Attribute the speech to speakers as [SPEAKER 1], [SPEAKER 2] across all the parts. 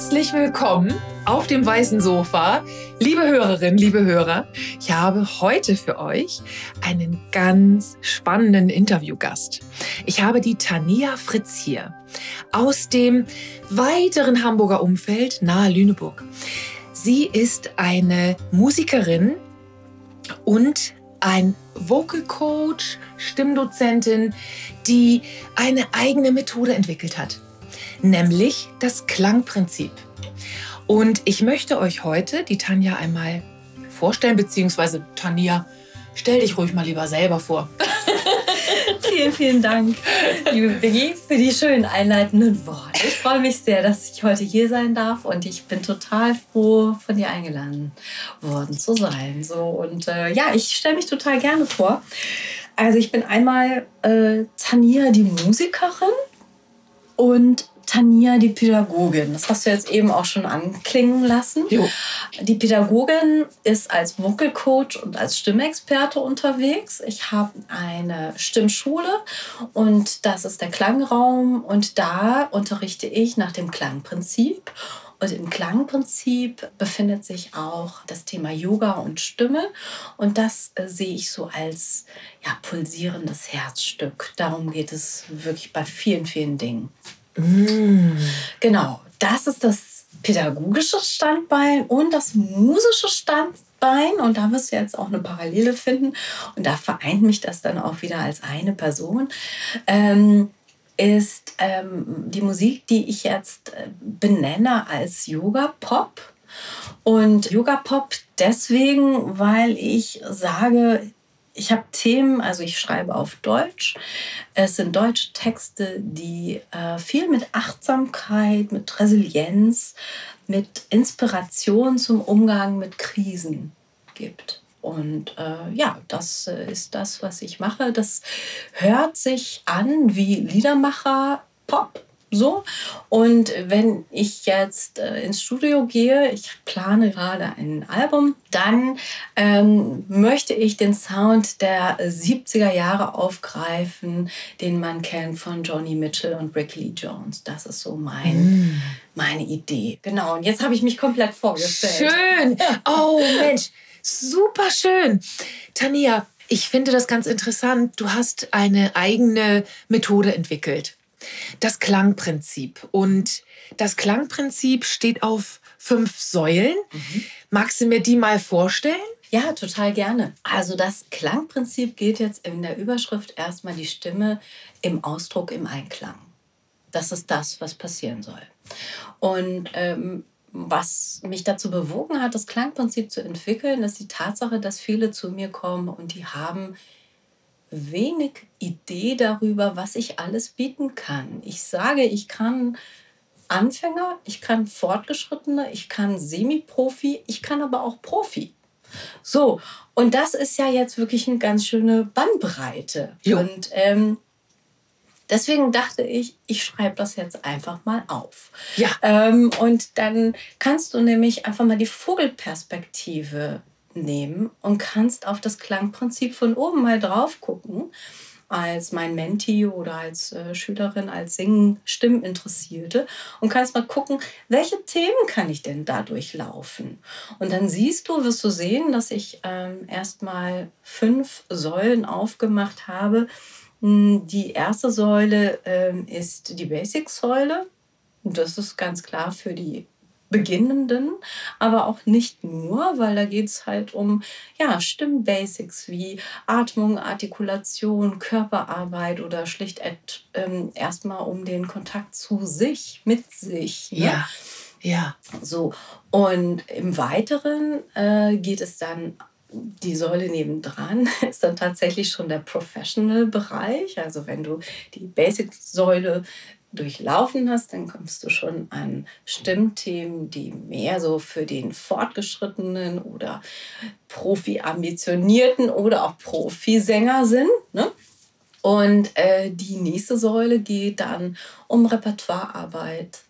[SPEAKER 1] Herzlich willkommen auf dem weißen Sofa. Liebe Hörerinnen, liebe Hörer, ich habe heute für euch einen ganz spannenden Interviewgast. Ich habe die Tania Fritz hier aus dem weiteren Hamburger Umfeld nahe Lüneburg. Sie ist eine Musikerin und ein Vocal Coach, Stimmdozentin, die eine eigene Methode entwickelt hat nämlich das Klangprinzip. Und ich möchte euch heute die Tanja einmal vorstellen, beziehungsweise Tanja, stell dich ruhig mal lieber selber vor.
[SPEAKER 2] vielen, vielen Dank, liebe Biggie, für die schönen einleitenden Worte. Ich freue mich sehr, dass ich heute hier sein darf und ich bin total froh, von dir eingeladen worden zu sein. So, und äh, ja, ich stelle mich total gerne vor. Also ich bin einmal äh, Tania, die Musikerin und Tania, die Pädagogin. Das hast du jetzt eben auch schon anklingen lassen. Jo. Die Pädagogin ist als Vocal Coach und als Stimmexperte unterwegs. Ich habe eine Stimmschule und das ist der Klangraum und da unterrichte ich nach dem Klangprinzip. Und im Klangprinzip befindet sich auch das Thema Yoga und Stimme. Und das äh, sehe ich so als ja, pulsierendes Herzstück. Darum geht es wirklich bei vielen, vielen Dingen. Mm. Genau, das ist das pädagogische Standbein und das musische Standbein. Und da wirst du jetzt auch eine Parallele finden. Und da vereint mich das dann auch wieder als eine Person. Ähm, ist ähm, die Musik, die ich jetzt äh, benenne als Yoga-Pop. Und Yoga-Pop deswegen, weil ich sage, ich habe Themen, also ich schreibe auf Deutsch. Es sind deutsche Texte, die äh, viel mit Achtsamkeit, mit Resilienz, mit Inspiration zum Umgang mit Krisen gibt. Und äh, ja, das ist das, was ich mache. Das hört sich an wie Liedermacher Pop. So. Und wenn ich jetzt äh, ins Studio gehe, ich plane gerade ein Album, dann ähm, möchte ich den Sound der 70er Jahre aufgreifen, den man kennt von Johnny Mitchell und Rick Lee Jones. Das ist so mein, mm. meine Idee. Genau, und jetzt habe ich mich komplett vorgestellt.
[SPEAKER 1] Schön. Oh Mensch, super schön. Tania, ich finde das ganz interessant. Du hast eine eigene Methode entwickelt das Klangprinzip. Und das Klangprinzip steht auf fünf Säulen. Mhm. Magst du mir die mal vorstellen?
[SPEAKER 2] Ja, total gerne. Also das Klangprinzip geht jetzt in der Überschrift erstmal die Stimme im Ausdruck, im Einklang. Das ist das, was passieren soll. Und ähm, was mich dazu bewogen hat, das Klangprinzip zu entwickeln, ist die Tatsache, dass viele zu mir kommen und die haben wenig Idee darüber, was ich alles bieten kann. Ich sage, ich kann Anfänger, ich kann Fortgeschrittene, ich kann Semi-Profi, ich kann aber auch Profi. So, und das ist ja jetzt wirklich eine ganz schöne Bandbreite. Jo. Und ähm, deswegen dachte ich, ich schreibe das jetzt einfach mal auf. Ja. Ähm, und dann kannst du nämlich einfach mal die Vogelperspektive nehmen und kannst auf das Klangprinzip von oben mal drauf gucken als mein Menti oder als äh, Schülerin, als Singen, Stimminteressierte und kannst mal gucken, welche Themen kann ich denn dadurch laufen. Und dann siehst du, wirst du sehen, dass ich ähm, erstmal fünf Säulen aufgemacht habe. Hm, die erste Säule ähm, ist die Basic-Säule. Das ist ganz klar für die Beginnenden, aber auch nicht nur, weil da geht es halt um ja, Stimmbasics wie Atmung, Artikulation, Körperarbeit oder schlicht ähm, erstmal um den Kontakt zu sich, mit sich.
[SPEAKER 1] Ne? Ja. Ja.
[SPEAKER 2] So. Und im Weiteren äh, geht es dann die Säule nebendran ist dann tatsächlich schon der Professional-Bereich. Also wenn du die Basic-Säule durchlaufen hast, dann kommst du schon an Stimmthemen, die mehr so für den Fortgeschrittenen oder Profi-Ambitionierten oder auch Profisänger sind. Ne? Und äh, die nächste Säule geht dann um Repertoirearbeit.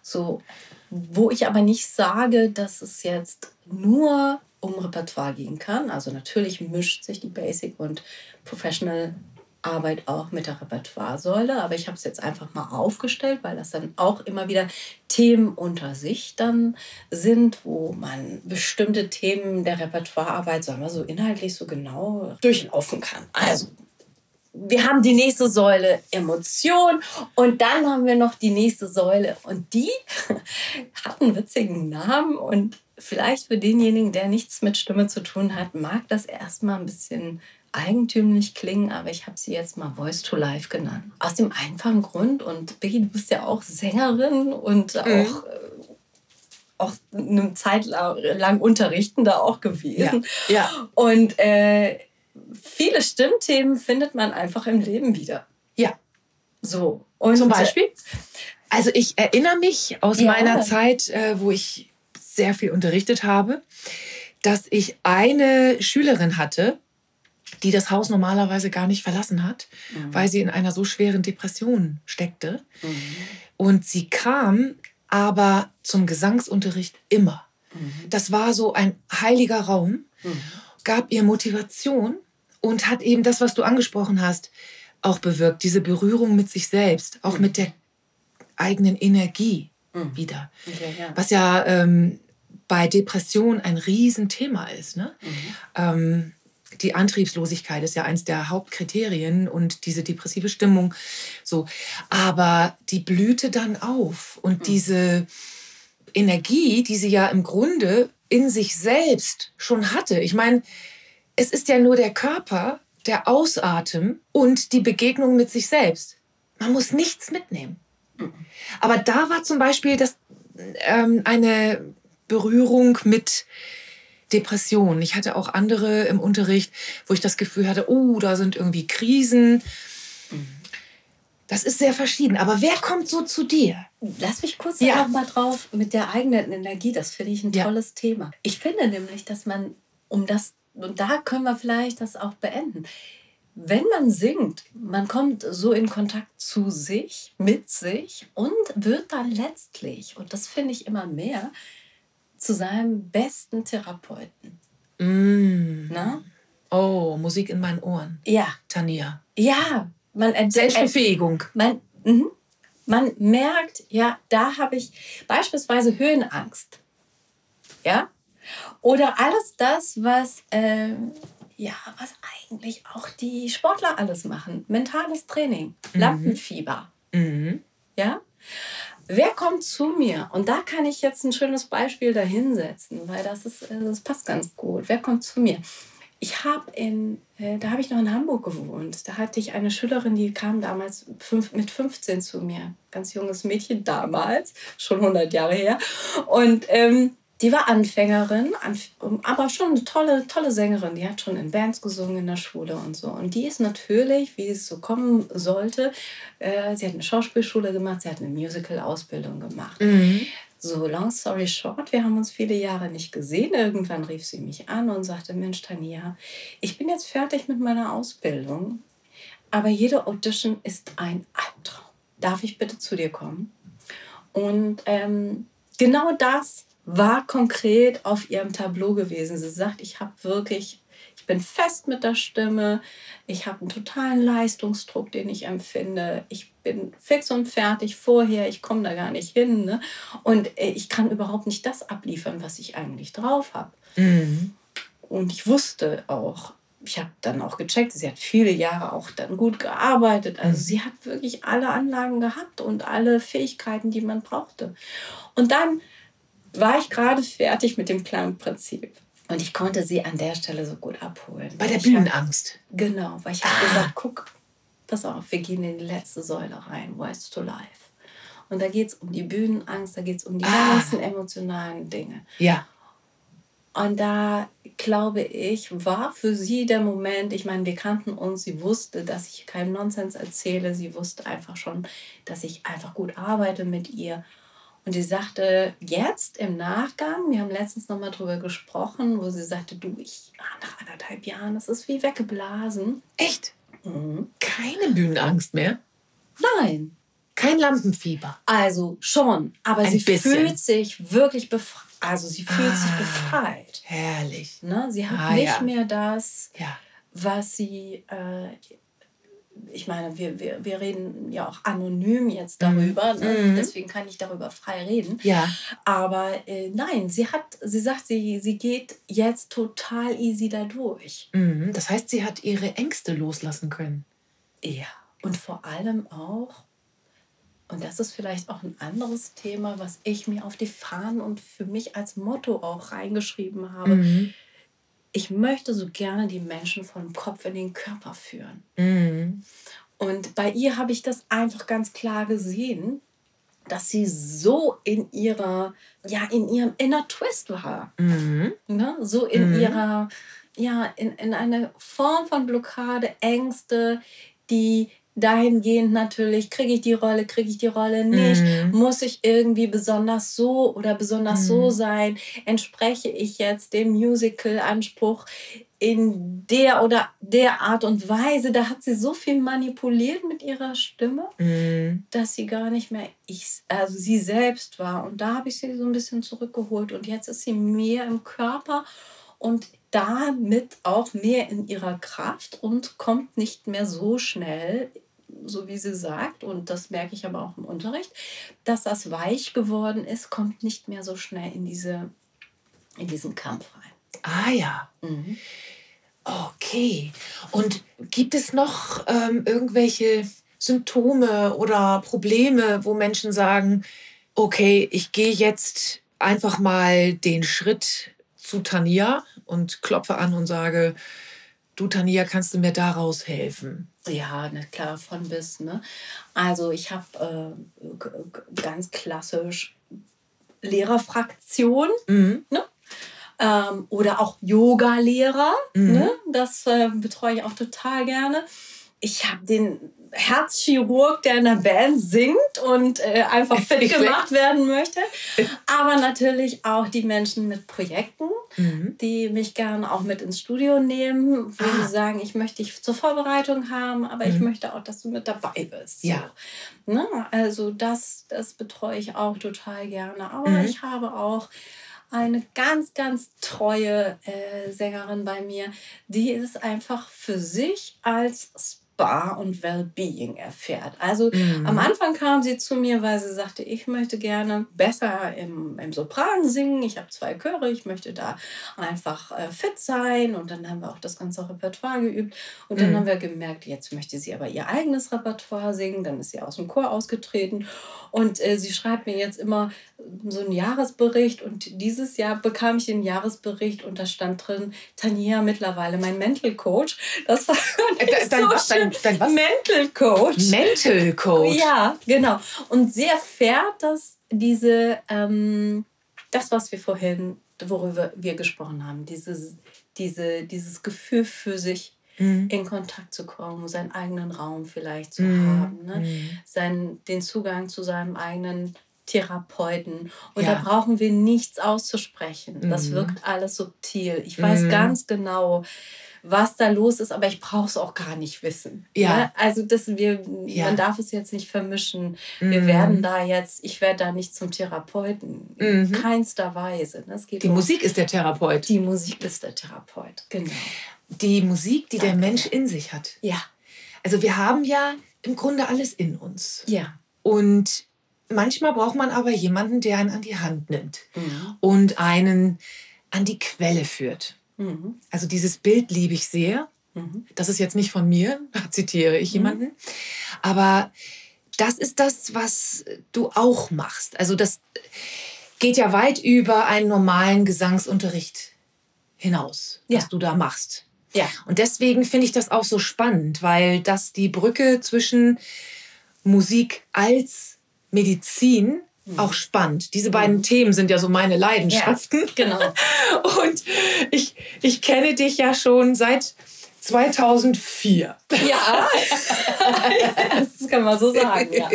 [SPEAKER 2] So, wo ich aber nicht sage, dass es jetzt nur um Repertoire gehen kann. Also natürlich mischt sich die Basic und Professional Arbeit auch mit der Repertoiresäule, aber ich habe es jetzt einfach mal aufgestellt, weil das dann auch immer wieder Themen unter sich dann sind, wo man bestimmte Themen der Repertoirearbeit, sagen wir so inhaltlich so genau durchlaufen kann. Also wir haben die nächste Säule Emotion und dann haben wir noch die nächste Säule und die hat einen witzigen Namen und vielleicht für denjenigen, der nichts mit Stimme zu tun hat, mag das erstmal ein bisschen eigentümlich klingen, aber ich habe sie jetzt mal Voice to Life genannt. Aus dem einfachen Grund, und Biggie, du bist ja auch Sängerin und mhm. auch, äh, auch eine Zeit lang, lang Unterrichtender auch gewesen. Ja. ja. Und äh, viele Stimmthemen findet man einfach im Leben wieder.
[SPEAKER 1] Ja.
[SPEAKER 2] So.
[SPEAKER 1] Und Zum Beispiel? Also ich erinnere mich aus ja. meiner Zeit, äh, wo ich sehr viel unterrichtet habe, dass ich eine Schülerin hatte, die das Haus normalerweise gar nicht verlassen hat, mhm. weil sie in einer so schweren Depression steckte. Mhm. Und sie kam aber zum Gesangsunterricht immer. Mhm. Das war so ein heiliger Raum, mhm. gab ihr Motivation und hat eben das, was du angesprochen hast, auch bewirkt. Diese Berührung mit sich selbst, auch mhm. mit der eigenen Energie mhm. wieder. Okay, ja. Was ja ähm, bei Depression ein Riesenthema ist. Ne? Ähm, die Antriebslosigkeit ist ja eins der Hauptkriterien und diese depressive Stimmung so. Aber die blühte dann auf und mhm. diese Energie, die sie ja im Grunde in sich selbst schon hatte. Ich meine, es ist ja nur der Körper, der Ausatem und die Begegnung mit sich selbst. Man muss nichts mitnehmen. Mhm. Aber da war zum Beispiel das, ähm, eine Berührung mit Depressionen. Ich hatte auch andere im Unterricht, wo ich das Gefühl hatte, oh, da sind irgendwie Krisen. Das ist sehr verschieden. Aber wer kommt so zu dir?
[SPEAKER 2] Lass mich kurz ja. mal drauf mit der eigenen Energie. Das finde ich ein tolles ja. Thema. Ich finde nämlich, dass man, um das, und da können wir vielleicht das auch beenden. Wenn man singt, man kommt so in Kontakt zu sich, mit sich und wird dann letztlich, und das finde ich immer mehr, zu seinem besten Therapeuten.
[SPEAKER 1] Mm. Na? Oh, Musik in meinen Ohren.
[SPEAKER 2] Ja.
[SPEAKER 1] Tania.
[SPEAKER 2] Ja,
[SPEAKER 1] man Selbstbefähigung.
[SPEAKER 2] Man, mh, man merkt, ja, da habe ich beispielsweise Höhenangst. Ja? Oder alles das, was, äh, ja, was eigentlich auch die Sportler alles machen. Mentales Training, mhm. Lampenfieber. Mhm. Ja? Wer kommt zu mir? Und da kann ich jetzt ein schönes Beispiel dahinsetzen, weil das, ist, äh, das passt ganz gut. Wer kommt zu mir? Ich habe in, äh, da habe ich noch in Hamburg gewohnt. Da hatte ich eine Schülerin, die kam damals fünf, mit 15 zu mir. Ganz junges Mädchen damals, schon 100 Jahre her. Und ähm, die war Anfängerin, aber schon eine tolle, tolle Sängerin. Die hat schon in Bands gesungen in der Schule und so. Und die ist natürlich, wie es so kommen sollte, äh, sie hat eine Schauspielschule gemacht, sie hat eine Musical-Ausbildung gemacht. Mhm. So, long story short, wir haben uns viele Jahre nicht gesehen. Irgendwann rief sie mich an und sagte, Mensch, Tania, ich bin jetzt fertig mit meiner Ausbildung, aber jede Audition ist ein Albtraum. Darf ich bitte zu dir kommen? Und ähm, genau das war konkret auf ihrem Tableau gewesen. Sie sagt, ich habe wirklich, ich bin fest mit der Stimme, ich habe einen totalen Leistungsdruck, den ich empfinde. Ich bin fix und fertig vorher, ich komme da gar nicht hin. Ne? Und äh, ich kann überhaupt nicht das abliefern, was ich eigentlich drauf habe. Mhm. Und ich wusste auch, ich habe dann auch gecheckt, sie hat viele Jahre auch dann gut gearbeitet. Also mhm. sie hat wirklich alle Anlagen gehabt und alle Fähigkeiten, die man brauchte. Und dann war ich gerade fertig mit dem Planprinzip. Und ich konnte sie an der Stelle so gut abholen.
[SPEAKER 1] Bei der Bühnenangst?
[SPEAKER 2] Hab, genau, weil ich ah. habe gesagt, guck, pass auf, wir gehen in die letzte Säule rein, Voice to Life. Und da geht es um die Bühnenangst, da geht es um die ah. ganzen emotionalen Dinge.
[SPEAKER 1] Ja.
[SPEAKER 2] Und da glaube ich, war für sie der Moment, ich meine, wir kannten uns, sie wusste, dass ich keinen Nonsens erzähle, sie wusste einfach schon, dass ich einfach gut arbeite mit ihr. Und sie sagte jetzt im Nachgang, wir haben letztens noch mal drüber gesprochen, wo sie sagte, du, ich ah, nach anderthalb Jahren, das ist wie weggeblasen.
[SPEAKER 1] Echt? Mhm. Keine Bühnenangst mehr?
[SPEAKER 2] Nein.
[SPEAKER 1] Kein Lampenfieber.
[SPEAKER 2] Also schon, aber Ein sie bisschen. fühlt sich wirklich befreit. Also sie fühlt ah, sich befreit.
[SPEAKER 1] Herrlich.
[SPEAKER 2] Ne? Sie hat ah, nicht ja. mehr das, ja. was sie äh, ich meine, wir, wir, wir reden ja auch anonym jetzt darüber, ne?
[SPEAKER 1] Mhm.
[SPEAKER 2] deswegen kann ich darüber frei reden.
[SPEAKER 1] Ja.
[SPEAKER 2] Aber äh, nein, sie hat, sie sagt, sie, sie geht jetzt total easy da durch.
[SPEAKER 1] Mhm. Das heißt, sie hat ihre Ängste loslassen können.
[SPEAKER 2] Ja, und vor allem auch, und das ist vielleicht auch ein anderes Thema, was ich mir auf die Fahnen und für mich als Motto auch reingeschrieben habe.
[SPEAKER 1] Mhm.
[SPEAKER 2] Ich möchte so gerne die Menschen vom Kopf in den Körper führen.
[SPEAKER 1] Mhm.
[SPEAKER 2] Und bei ihr habe ich das einfach ganz klar gesehen, dass sie so in ihrer, ja, in ihrem Inner Twist war.
[SPEAKER 1] Mhm.
[SPEAKER 2] Ne? So in
[SPEAKER 1] Mhm.
[SPEAKER 2] ihrer, ja, in, in eine Form von Blockade, Ängste, die dahingehend natürlich, kriege ich die Rolle, kriege ich die Rolle nicht,
[SPEAKER 1] Mhm.
[SPEAKER 2] muss ich irgendwie besonders so oder besonders
[SPEAKER 1] Mhm.
[SPEAKER 2] so sein, entspreche ich jetzt dem Musical-Anspruch in der oder der Art und Weise. Da hat sie so viel manipuliert mit ihrer Stimme
[SPEAKER 1] Mhm.
[SPEAKER 2] dass sie gar nicht mehr ich, also sie selbst war. Und da habe ich sie so ein bisschen zurückgeholt. Und jetzt ist sie mehr im Körper und damit auch mehr in ihrer Kraft und kommt nicht mehr so schnell, so wie sie sagt. Und das merke ich aber auch im Unterricht, dass das weich geworden ist, kommt nicht mehr so schnell in, diese, in diesen Kampf rein.
[SPEAKER 1] Ah ja.
[SPEAKER 2] Mhm.
[SPEAKER 1] Okay. Und gibt es noch ähm, irgendwelche Symptome oder Probleme, wo Menschen sagen, okay, ich gehe jetzt einfach mal den Schritt zu Tania und klopfe an und sage, du Tania, kannst du mir daraus helfen?
[SPEAKER 2] Ja, na klar, von bis. Ne? Also ich habe äh, ganz klassisch Lehrerfraktion
[SPEAKER 1] Mhm.
[SPEAKER 2] ähm, oder auch Yoga-Lehrer.
[SPEAKER 1] Mhm.
[SPEAKER 2] Ne? Das äh, betreue ich auch total gerne. Ich habe den Herzchirurg, der in der Band singt und äh, einfach fit gemacht werden möchte. Aber natürlich auch die Menschen mit Projekten,
[SPEAKER 1] Mhm.
[SPEAKER 2] die mich gerne auch mit ins Studio nehmen, wo
[SPEAKER 1] Ah.
[SPEAKER 2] sie sagen, ich möchte dich zur Vorbereitung haben, aber ich
[SPEAKER 1] Mhm.
[SPEAKER 2] möchte auch, dass du mit dabei bist. So.
[SPEAKER 1] Ja.
[SPEAKER 2] Ne? Also das, das betreue ich auch total gerne. Aber
[SPEAKER 1] Mhm.
[SPEAKER 2] ich habe auch eine ganz, ganz treue äh, Sängerin bei mir, die es einfach für sich als Spa und Wellbeing erfährt. Also
[SPEAKER 1] Mhm.
[SPEAKER 2] am Anfang kam sie zu mir, weil sie sagte, ich möchte gerne besser im, im Sopran singen. Ich habe zwei Chöre, ich möchte da einfach äh, fit sein. Und dann haben wir auch das ganze Repertoire geübt. Und dann
[SPEAKER 1] Mhm.
[SPEAKER 2] haben wir gemerkt, jetzt möchte sie aber ihr eigenes Repertoire singen. Dann ist sie aus dem Chor ausgetreten. Und äh, sie schreibt mir jetzt immer so einen Jahresbericht. Und dieses Jahr bekam ich den Jahresbericht und da stand drin, Tania mittlerweile mein Mental Coach. Das war
[SPEAKER 1] Äh, de- dein,
[SPEAKER 2] so
[SPEAKER 1] was, dein, dein was?
[SPEAKER 2] Mental Coach.
[SPEAKER 1] Mental Coach.
[SPEAKER 2] Ja, genau. Und sehr fair, dass diese, ähm, das, was wir vorhin, worüber wir gesprochen haben, dieses, diese, dieses Gefühl für sich
[SPEAKER 1] Mhm.
[SPEAKER 2] in Kontakt zu kommen, seinen eigenen Raum vielleicht zu
[SPEAKER 1] Mhm.
[SPEAKER 2] haben, ne?
[SPEAKER 1] Mhm.
[SPEAKER 2] Sein, den Zugang zu seinem eigenen Therapeuten. Und
[SPEAKER 1] Ja.
[SPEAKER 2] da brauchen wir nichts auszusprechen. Das
[SPEAKER 1] Mhm.
[SPEAKER 2] wirkt alles subtil. Ich weiß
[SPEAKER 1] Mhm.
[SPEAKER 2] ganz genau, was da los ist, aber ich brauche es auch gar nicht wissen.
[SPEAKER 1] Ja.
[SPEAKER 2] Ne? Also das, wir,
[SPEAKER 1] Ja.
[SPEAKER 2] man darf es jetzt nicht vermischen. Wir
[SPEAKER 1] Mhm.
[SPEAKER 2] werden da jetzt, ich werde da nicht zum Therapeuten. In keinster Weise. ne? Es geht
[SPEAKER 1] Die
[SPEAKER 2] um-
[SPEAKER 1] Musik ist der Therapeut.
[SPEAKER 2] Die Musik ist der Therapeut. Genau.
[SPEAKER 1] Die Musik, die der
[SPEAKER 2] Danke.
[SPEAKER 1] Mensch in sich hat.
[SPEAKER 2] Ja.
[SPEAKER 1] Also wir haben ja im Grunde alles in uns.
[SPEAKER 2] Ja.
[SPEAKER 1] Und manchmal braucht man aber jemanden, der einen an die Hand nimmt
[SPEAKER 2] Mhm.
[SPEAKER 1] und einen an die Quelle führt.
[SPEAKER 2] Mhm.
[SPEAKER 1] Also dieses Bild liebe ich sehr.
[SPEAKER 2] Mhm.
[SPEAKER 1] Das ist jetzt nicht von mir, da zitiere ich jemanden. Aber das ist das, was du auch machst. Also das geht ja weit über einen normalen Gesangsunterricht hinaus, was
[SPEAKER 2] Ja.
[SPEAKER 1] du da machst.
[SPEAKER 2] Ja.
[SPEAKER 1] Und deswegen finde ich das auch so spannend, weil das die Brücke zwischen Musik als Medizin auch spannt. Diese beiden Themen sind ja so meine Leidenschaften.
[SPEAKER 2] Genau.
[SPEAKER 1] Und ich, ich kenne dich ja schon seit 2004.
[SPEAKER 2] Ja. das kann man so sagen, ja.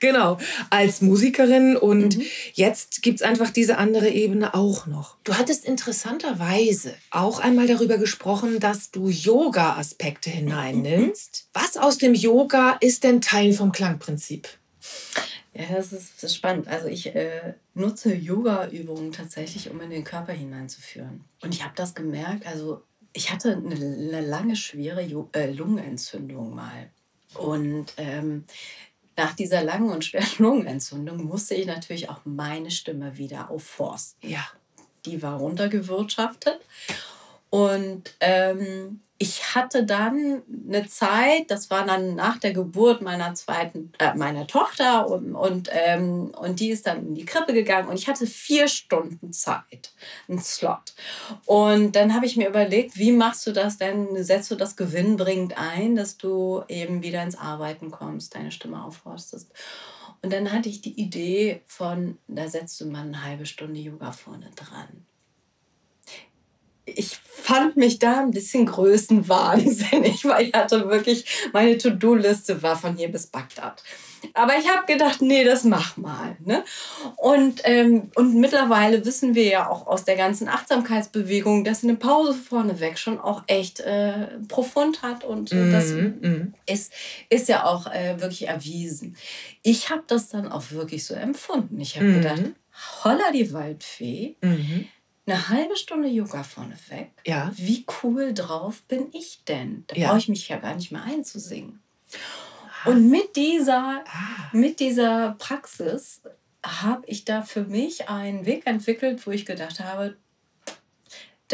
[SPEAKER 1] genau, als Musikerin und
[SPEAKER 2] Mhm.
[SPEAKER 1] jetzt gibt es einfach diese andere Ebene auch noch. Du hattest interessanterweise auch einmal darüber gesprochen, dass du Yoga-Aspekte hineinnimmst. Was aus dem Yoga ist denn Teil vom Klangprinzip?
[SPEAKER 2] Ja, das ist, das ist spannend. Also ich äh, nutze Yoga-Übungen tatsächlich, um in den Körper hineinzuführen. Und ich habe das gemerkt, also ich hatte eine, eine lange, schwere Ju äh, Lungenentzündung mal. Und ähm, nach dieser langen und schweren Lungenentzündung musste ich natürlich auch meine Stimme wieder aufforsten.
[SPEAKER 1] Ja.
[SPEAKER 2] Die war runtergewirtschaftet. Und ähm, ich hatte dann eine Zeit, das war dann nach der Geburt meiner zweiten, äh, meiner Tochter und, und, ähm, und die ist dann in die Krippe gegangen und ich hatte vier Stunden Zeit, einen Slot. Und dann habe ich mir überlegt, wie machst du das denn? Setzt du das gewinnbringend ein, dass du eben wieder ins Arbeiten kommst, deine Stimme aufforstest? Und dann hatte ich die Idee von, da setzt du mal eine halbe Stunde Yoga vorne dran ich fand mich da ein bisschen größenwahnsinnig, weil ich hatte wirklich, meine To-Do-Liste war von hier bis Bagdad. Aber ich habe gedacht, nee, das mach mal. Ne? Und, ähm, und mittlerweile wissen wir ja auch aus der ganzen Achtsamkeitsbewegung, dass eine Pause vorneweg schon auch echt äh, profund hat. Und äh, das mm Ist, ist ja auch äh, wirklich erwiesen. Ich habe das dann auch wirklich so empfunden. Ich habe mm gedacht, holla die Waldfee. Mm eine halbe Stunde Yoga vorneweg.
[SPEAKER 1] Ja.
[SPEAKER 2] Wie cool drauf bin ich denn? Da
[SPEAKER 1] Ja.
[SPEAKER 2] brauche ich mich ja gar nicht mehr einzusingen. Und mit dieser,
[SPEAKER 1] Ah.
[SPEAKER 2] mit dieser Praxis habe ich da für mich einen Weg entwickelt, wo ich gedacht habe,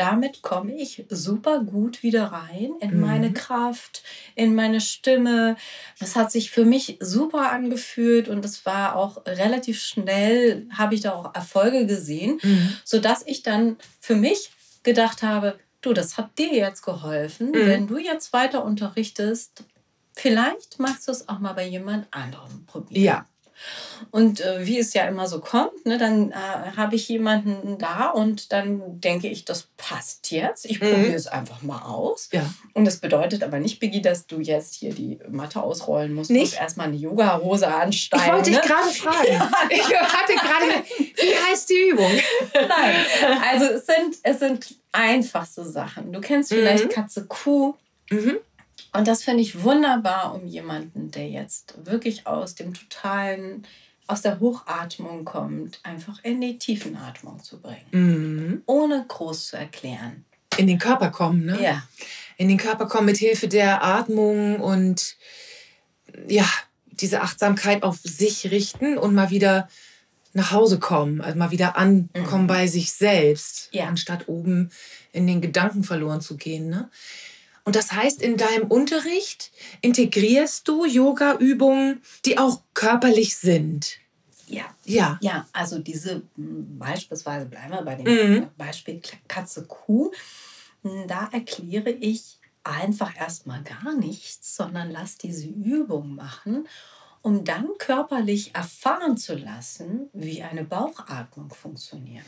[SPEAKER 2] damit komme ich super gut wieder rein in
[SPEAKER 1] Mhm.
[SPEAKER 2] meine Kraft, in meine Stimme. Das hat sich für mich super angefühlt und es war auch relativ schnell, habe ich da auch Erfolge gesehen,
[SPEAKER 1] Mhm.
[SPEAKER 2] sodass ich dann für mich gedacht habe, du, das hat dir jetzt geholfen,
[SPEAKER 1] Mhm.
[SPEAKER 2] wenn du jetzt weiter unterrichtest, vielleicht magst du es auch mal bei jemand anderem probieren.
[SPEAKER 1] Ja.
[SPEAKER 2] Und äh, wie es ja immer so kommt, ne, dann äh, habe ich jemanden da und dann denke ich, das passt jetzt. Ich
[SPEAKER 1] Mhm.
[SPEAKER 2] probiere es einfach mal aus.
[SPEAKER 1] Ja.
[SPEAKER 2] Und das bedeutet aber nicht, Biggie, dass du jetzt hier die Matte ausrollen musst.
[SPEAKER 1] Nicht?
[SPEAKER 2] Du musst erstmal eine Yoga-Hose ansteigen.
[SPEAKER 1] Ich wollte dich
[SPEAKER 2] ne?
[SPEAKER 1] gerade fragen. Ich hatte gerade, wie heißt die Übung?
[SPEAKER 2] Nein, also es sind, es sind einfachste Sachen. Du kennst vielleicht
[SPEAKER 1] Mhm.
[SPEAKER 2] Katze Kuh.
[SPEAKER 1] Mhm.
[SPEAKER 2] Und das finde ich wunderbar, um jemanden, der jetzt wirklich aus dem totalen, aus der Hochatmung kommt, einfach in die Tiefenatmung zu bringen.
[SPEAKER 1] Mhm.
[SPEAKER 2] Ohne groß zu erklären.
[SPEAKER 1] In den Körper kommen, ne?
[SPEAKER 2] Ja.
[SPEAKER 1] in den Körper kommen mit Hilfe der Atmung und ja, diese Achtsamkeit auf sich richten und mal wieder nach Hause kommen, also mal wieder ankommen
[SPEAKER 2] Mhm.
[SPEAKER 1] bei sich selbst,
[SPEAKER 2] Ja.
[SPEAKER 1] anstatt oben in den Gedanken verloren zu gehen. Ne? Und das heißt, in deinem Unterricht integrierst du Yoga-Übungen, die auch körperlich sind.
[SPEAKER 2] Ja.
[SPEAKER 1] Ja.
[SPEAKER 2] Ja, also diese m, beispielsweise, bleiben wir bei dem
[SPEAKER 1] Mhm.
[SPEAKER 2] Beispiel Katze Kuh, m, da erkläre ich einfach erstmal gar nichts, sondern lass diese Übung machen, um dann körperlich erfahren zu lassen, wie eine Bauchatmung funktioniert.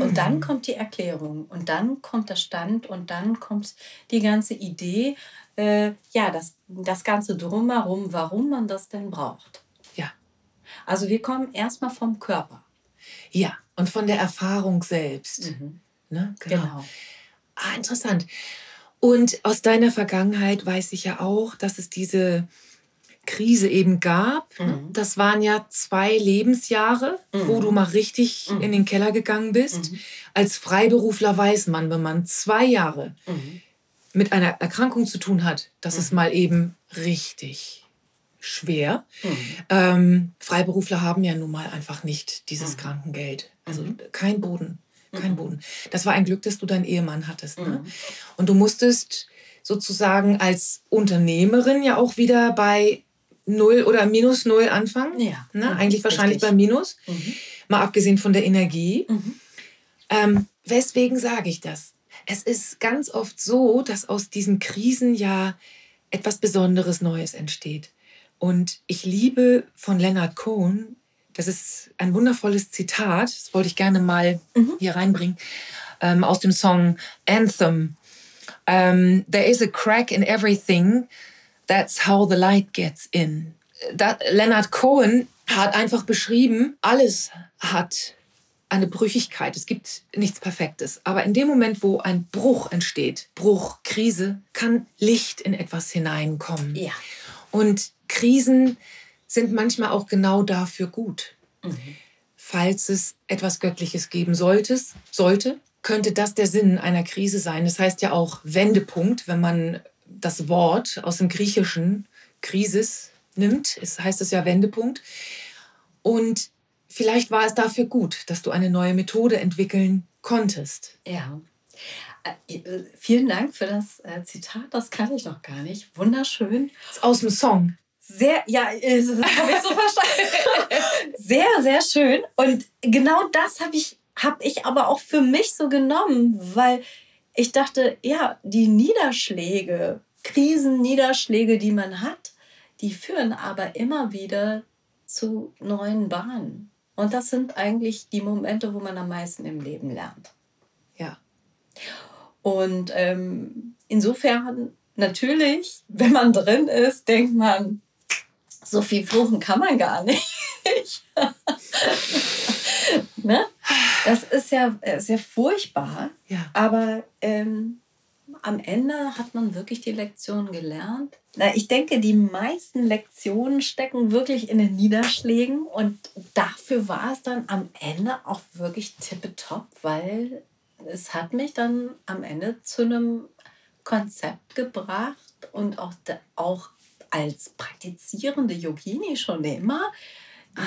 [SPEAKER 2] Und dann kommt die Erklärung und dann kommt der Stand und dann kommt die ganze Idee, äh, ja, das, das Ganze drumherum, warum man das denn braucht.
[SPEAKER 1] Ja.
[SPEAKER 2] Also wir kommen erstmal vom Körper.
[SPEAKER 1] Ja, und von der Erfahrung selbst.
[SPEAKER 2] Mhm.
[SPEAKER 1] Ne?
[SPEAKER 2] Genau.
[SPEAKER 1] Ah, interessant. Und aus deiner Vergangenheit weiß ich ja auch, dass es diese Krise eben gab.
[SPEAKER 2] Mhm.
[SPEAKER 1] Das waren ja zwei Lebensjahre, wo
[SPEAKER 2] Mhm.
[SPEAKER 1] du mal richtig
[SPEAKER 2] Mhm.
[SPEAKER 1] in den Keller gegangen bist.
[SPEAKER 2] Mhm.
[SPEAKER 1] Als Freiberufler weiß man, wenn man zwei Jahre
[SPEAKER 2] Mhm.
[SPEAKER 1] mit einer Erkrankung zu tun hat, das ist
[SPEAKER 2] Mhm.
[SPEAKER 1] mal eben richtig schwer. Ähm, Freiberufler haben ja nun mal einfach nicht dieses. Krankengeld. Also kein Boden. Kein. Boden. Das war ein Glück, dass du deinen Ehemann hattest. Ne? Und du musstest sozusagen als Unternehmerin ja auch wieder bei Null oder minus Null anfangen.
[SPEAKER 2] Ja.
[SPEAKER 1] Ne?
[SPEAKER 2] Mhm.
[SPEAKER 1] Eigentlich wahrscheinlich
[SPEAKER 2] Richtig.
[SPEAKER 1] bei Minus,
[SPEAKER 2] Mhm.
[SPEAKER 1] mal abgesehen von der Energie.
[SPEAKER 2] Mhm.
[SPEAKER 1] Ähm, weswegen sage ich das? Es ist ganz oft so, dass aus diesen Krisen ja etwas Besonderes Neues entsteht. Und ich liebe von Leonard Cohen, das ist ein wundervolles Zitat, das wollte ich gerne mal
[SPEAKER 2] Mhm.
[SPEAKER 1] hier reinbringen, ähm, aus dem Song Anthem. Ähm, There is a crack in everything, that's how the light gets in. Da, Leonard Cohen hat einfach beschrieben, alles hat eine Brüchigkeit. Es gibt nichts Perfektes. Aber in dem Moment, wo ein Bruch entsteht, Bruch, Krise, kann Licht in etwas hineinkommen.
[SPEAKER 2] Ja.
[SPEAKER 1] Und Krisen sind manchmal auch genau dafür gut.
[SPEAKER 2] Mhm.
[SPEAKER 1] Falls es etwas Göttliches geben solltes, sollte, könnte das der Sinn einer Krise sein. Das heißt ja auch Wendepunkt, wenn man das Wort aus dem Griechischen Krisis nimmt. Es heißt es ja Wendepunkt. Und vielleicht war es dafür gut, dass du eine neue Methode entwickeln konntest.
[SPEAKER 2] Ja. Äh, vielen Dank für das äh, Zitat, das kann ich noch gar nicht. Wunderschön.
[SPEAKER 1] Aus dem Song.
[SPEAKER 2] Sehr, ja, habe ich so verstanden. Sehr, sehr schön. Und genau das habe ich, hab ich aber auch für mich so genommen, weil ich dachte, ja, die Niederschläge, Krisenniederschläge, die man hat, die führen aber immer wieder zu neuen Bahnen. Und das sind eigentlich die Momente, wo man am meisten im Leben lernt.
[SPEAKER 1] Ja.
[SPEAKER 2] Und ähm, insofern, natürlich, wenn man drin ist, denkt man, so viel fluchen kann man gar nicht. ne? Das ist ja sehr furchtbar.
[SPEAKER 1] Ja.
[SPEAKER 2] Aber ähm, am Ende hat man wirklich die Lektion gelernt. Na, ich denke, die meisten Lektionen stecken wirklich in den Niederschlägen und dafür war es dann am Ende auch wirklich tippetopp, weil es hat mich dann am Ende zu einem Konzept gebracht und auch, auch als praktizierende Yogini schon immer.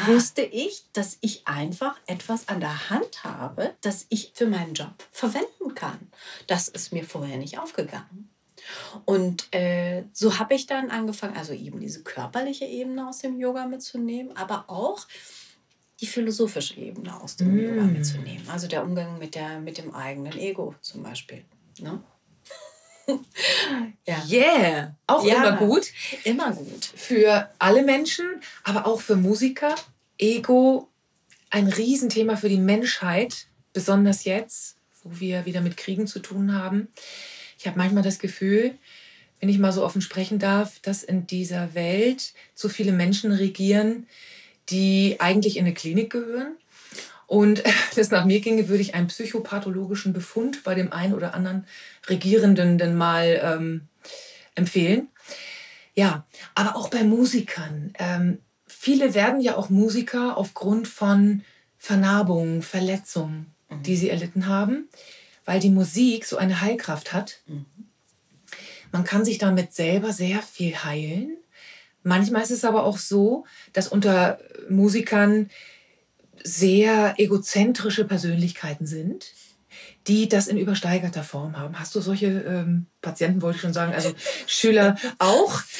[SPEAKER 2] Wusste ich, dass ich einfach etwas an der Hand habe, das ich für meinen Job verwenden kann. Das ist mir vorher nicht aufgegangen. Und äh, so habe ich dann angefangen, also eben diese körperliche Ebene aus dem Yoga mitzunehmen, aber auch die philosophische Ebene aus dem mm. Yoga mitzunehmen. Also der Umgang mit, der, mit dem eigenen Ego zum Beispiel. Ne?
[SPEAKER 1] Ja. Yeah! Auch ja, immer gut.
[SPEAKER 2] Immer gut.
[SPEAKER 1] Für alle Menschen, aber auch für Musiker. Ego, ein Riesenthema für die Menschheit, besonders jetzt, wo wir wieder mit Kriegen zu tun haben. Ich habe manchmal das Gefühl, wenn ich mal so offen sprechen darf, dass in dieser Welt so viele Menschen regieren, die eigentlich in eine Klinik gehören. Und das nach mir ginge, würde ich einen psychopathologischen Befund bei dem einen oder anderen Regierenden denn mal ähm, empfehlen. Ja, aber auch bei Musikern. Ähm, viele werden ja auch Musiker aufgrund von Vernarbungen, Verletzungen, mhm. die sie erlitten haben, weil die Musik so eine Heilkraft hat. Mhm. Man kann sich damit selber sehr viel heilen. Manchmal ist es aber auch so, dass unter Musikern sehr egozentrische Persönlichkeiten sind, die das in übersteigerter Form haben. Hast du solche ähm, Patienten, wollte ich schon sagen, also Schüler auch?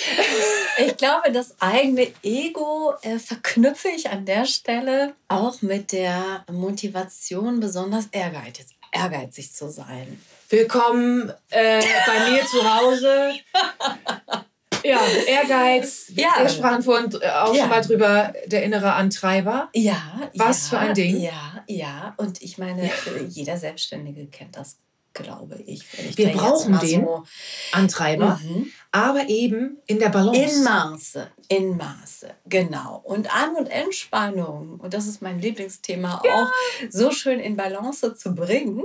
[SPEAKER 2] Ich glaube, das eigene Ego äh, verknüpfe ich an der Stelle auch mit der Motivation, besonders ehrgeizig, ehrgeizig zu sein.
[SPEAKER 1] Willkommen äh, bei mir zu Hause. Ja, Ehrgeiz. Ja. Wir sprachen vorhin auch ja. schon mal drüber, der innere Antreiber.
[SPEAKER 2] Ja.
[SPEAKER 1] Was
[SPEAKER 2] ja,
[SPEAKER 1] für ein Ding.
[SPEAKER 2] Ja, ja. Und ich meine, ja. jeder Selbstständige kennt das, glaube ich. ich
[SPEAKER 1] Wir brauchen den so Antreiber, mhm. aber eben in der Balance.
[SPEAKER 2] In Maße, in Maße, genau. Und An- und Entspannung, und das ist mein Lieblingsthema, auch so schön in Balance zu bringen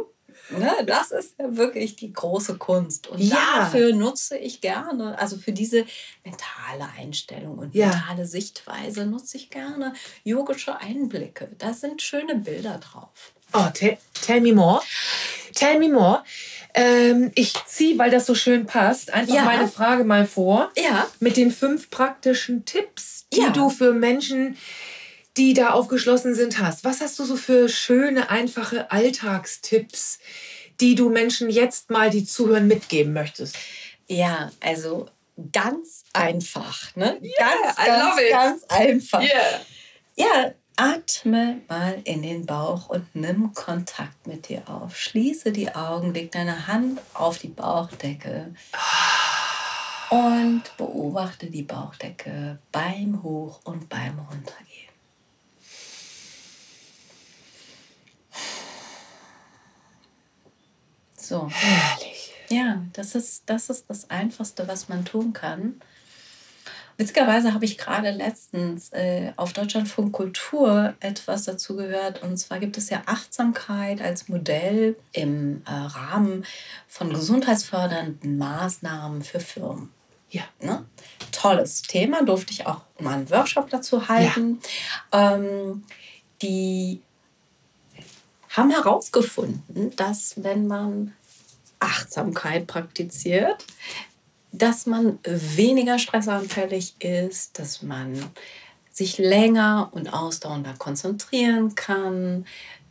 [SPEAKER 2] Ne? Das ist ja wirklich die große Kunst. Und ja. dafür nutze ich gerne, also für diese mentale Einstellung und ja. mentale Sichtweise nutze ich gerne yogische Einblicke. Da sind schöne Bilder drauf.
[SPEAKER 1] Oh, tell, tell me more. Tell me more. Ähm, ich ziehe, weil das so schön passt, einfach ja. meine Frage mal vor.
[SPEAKER 2] Ja.
[SPEAKER 1] Mit den fünf praktischen Tipps, die ja. du für Menschen die da aufgeschlossen sind, hast. Was hast du so für schöne, einfache Alltagstipps, die du Menschen jetzt mal, die zuhören, mitgeben möchtest?
[SPEAKER 2] Ja, also ganz einfach, ne? Yeah, ganz, ganz, ganz einfach. Yeah. Ja, atme mal in den Bauch und nimm Kontakt mit dir auf. Schließe die Augen, leg deine Hand auf die Bauchdecke. Und beobachte die Bauchdecke beim Hoch- und beim Runtergehen. So.
[SPEAKER 1] Herrlich.
[SPEAKER 2] Ja, das ist, das ist das Einfachste, was man tun kann. Witzigerweise habe ich gerade letztens äh, auf Deutschlandfunk Kultur etwas dazu gehört. Und zwar gibt es ja Achtsamkeit als Modell im äh, Rahmen von gesundheitsfördernden Maßnahmen für Firmen.
[SPEAKER 1] Ja.
[SPEAKER 2] Ne? Tolles Thema, durfte ich auch mal einen Workshop dazu halten. Ja. Ähm, die haben herausgefunden, dass wenn man Achtsamkeit praktiziert, dass man weniger stressanfällig ist, dass man sich länger und ausdauernder konzentrieren kann,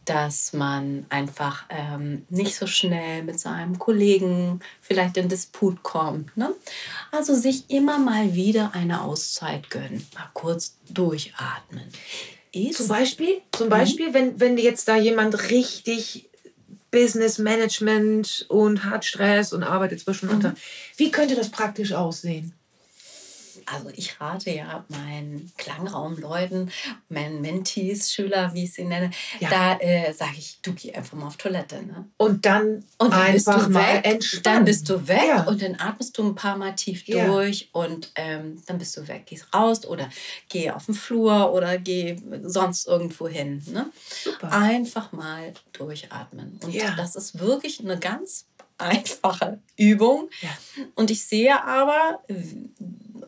[SPEAKER 2] dass man einfach ähm, nicht so schnell mit seinem Kollegen vielleicht in Disput kommt. Ne? Also sich immer mal wieder eine Auszeit gönnen, mal kurz durchatmen.
[SPEAKER 1] Ist zum Beispiel, zum mhm. Beispiel wenn, wenn jetzt da jemand richtig Business Management und hat Stress und arbeitet zwischen mhm. Wie könnte das praktisch aussehen?
[SPEAKER 2] Also ich rate ja meinen Klangraumleuten, meinen Mentees, Schüler, wie ich sie nenne, ja. da äh, sage ich, du geh einfach mal auf Toilette. Ne?
[SPEAKER 1] Und dann, und dann einfach mal entspannen.
[SPEAKER 2] Dann bist du weg ja. und dann atmest du ein paar Mal tief ja. durch und ähm, dann bist du weg. Gehst raus oder geh auf den Flur oder geh sonst irgendwo hin. Ne? Super. Einfach mal durchatmen. Und das ist wirklich eine ganz einfache Übung. Und ich sehe aber,